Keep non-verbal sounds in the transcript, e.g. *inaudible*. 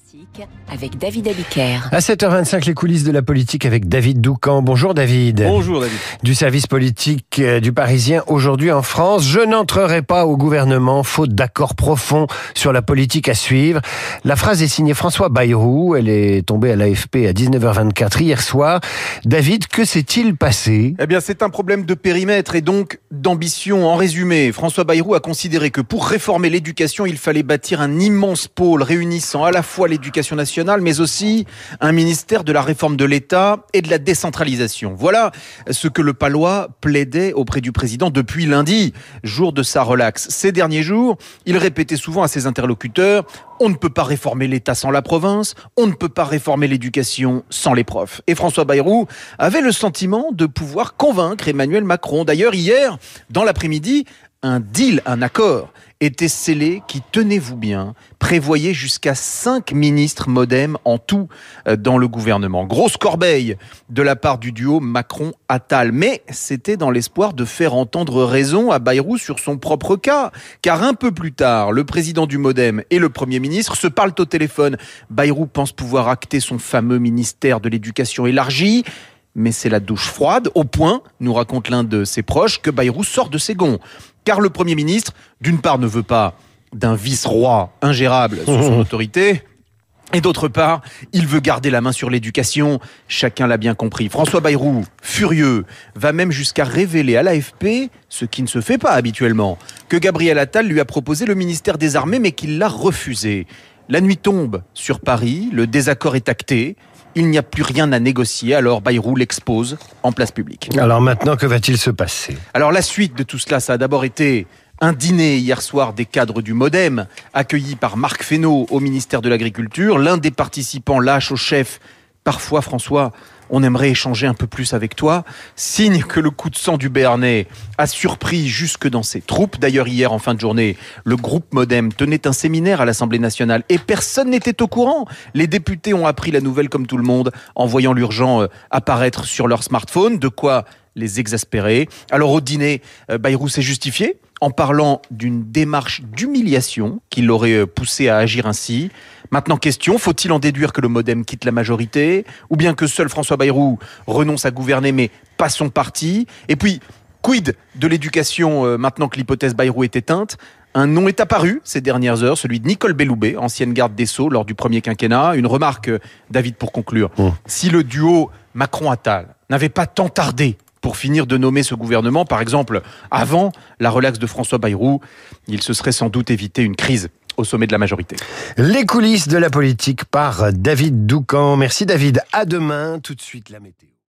Classique avec David Abiker. À 7h25, les coulisses de la politique avec David Doucan. Bonjour David. Bonjour David. Du service politique euh, du Parisien aujourd'hui en France. Je n'entrerai pas au gouvernement faute d'accord profond sur la politique à suivre. La phrase est signée François Bayrou. Elle est tombée à l'AFP à 19h24 hier soir. David, que s'est-il passé? Eh bien, c'est un problème de périmètre et donc d'ambition. En résumé, François Bayrou a considéré que pour réformer l'éducation, il fallait bâtir un immense pôle réunissant à la fois l'éducation nationale, mais aussi un ministère de la réforme de l'État et de la décentralisation. Voilà ce que le Palois plaidait auprès du président depuis lundi, jour de sa relaxe. Ces derniers jours, il répétait souvent à ses interlocuteurs on ne peut pas réformer l'État sans la province, on ne peut pas réformer l'éducation sans les profs. Et François Bayrou avait le sentiment de pouvoir convaincre Emmanuel Macron. D'ailleurs, hier, dans l'après-midi, un deal, un accord était scellé qui, tenez-vous bien, prévoyait jusqu'à cinq ministres modem en tout euh, dans le gouvernement. Grosse corbeille de la part du duo Macron-Attal. Mais c'était dans l'espoir de faire entendre raison à Bayrou sur son propre cas. Car un peu plus tard, le président du modem et le premier ministre se parlent au téléphone. Bayrou pense pouvoir acter son fameux ministère de l'éducation élargi mais c'est la douche froide, au point, nous raconte l'un de ses proches, que Bayrou sort de ses gonds car le Premier ministre, d'une part, ne veut pas d'un vice-roi ingérable sous son *laughs* autorité, et d'autre part, il veut garder la main sur l'éducation. Chacun l'a bien compris. François Bayrou, furieux, va même jusqu'à révéler à l'AFP, ce qui ne se fait pas habituellement, que Gabriel Attal lui a proposé le ministère des Armées, mais qu'il l'a refusé. La nuit tombe sur Paris, le désaccord est acté. Il n'y a plus rien à négocier, alors Bayrou l'expose en place publique. Alors maintenant, que va-t-il se passer? Alors la suite de tout cela, ça a d'abord été un dîner hier soir des cadres du Modem, accueilli par Marc Fesneau au ministère de l'Agriculture. L'un des participants lâche au chef Parfois, François, on aimerait échanger un peu plus avec toi. Signe que le coup de sang du Béarnais a surpris jusque dans ses troupes. D'ailleurs, hier, en fin de journée, le groupe Modem tenait un séminaire à l'Assemblée nationale et personne n'était au courant. Les députés ont appris la nouvelle comme tout le monde en voyant l'urgent euh, apparaître sur leur smartphone. De quoi les exaspérer. Alors au dîner, euh, Bayrou s'est justifié en parlant d'une démarche d'humiliation qui l'aurait euh, poussé à agir ainsi. Maintenant, question, faut-il en déduire que le modem quitte la majorité Ou bien que seul François Bayrou renonce à gouverner mais pas son parti? Et puis, quid de l'éducation euh, maintenant que l'hypothèse Bayrou est éteinte? Un nom est apparu ces dernières heures, celui de Nicole Belloubet, ancienne garde des Sceaux lors du premier quinquennat. Une remarque, David, pour conclure. Mmh. Si le duo Macron-Attal n'avait pas tant tardé pour finir de nommer ce gouvernement. Par exemple, avant la relaxe de François Bayrou, il se serait sans doute évité une crise au sommet de la majorité. Les coulisses de la politique par David Doucan. Merci David. À demain. Tout de suite la météo.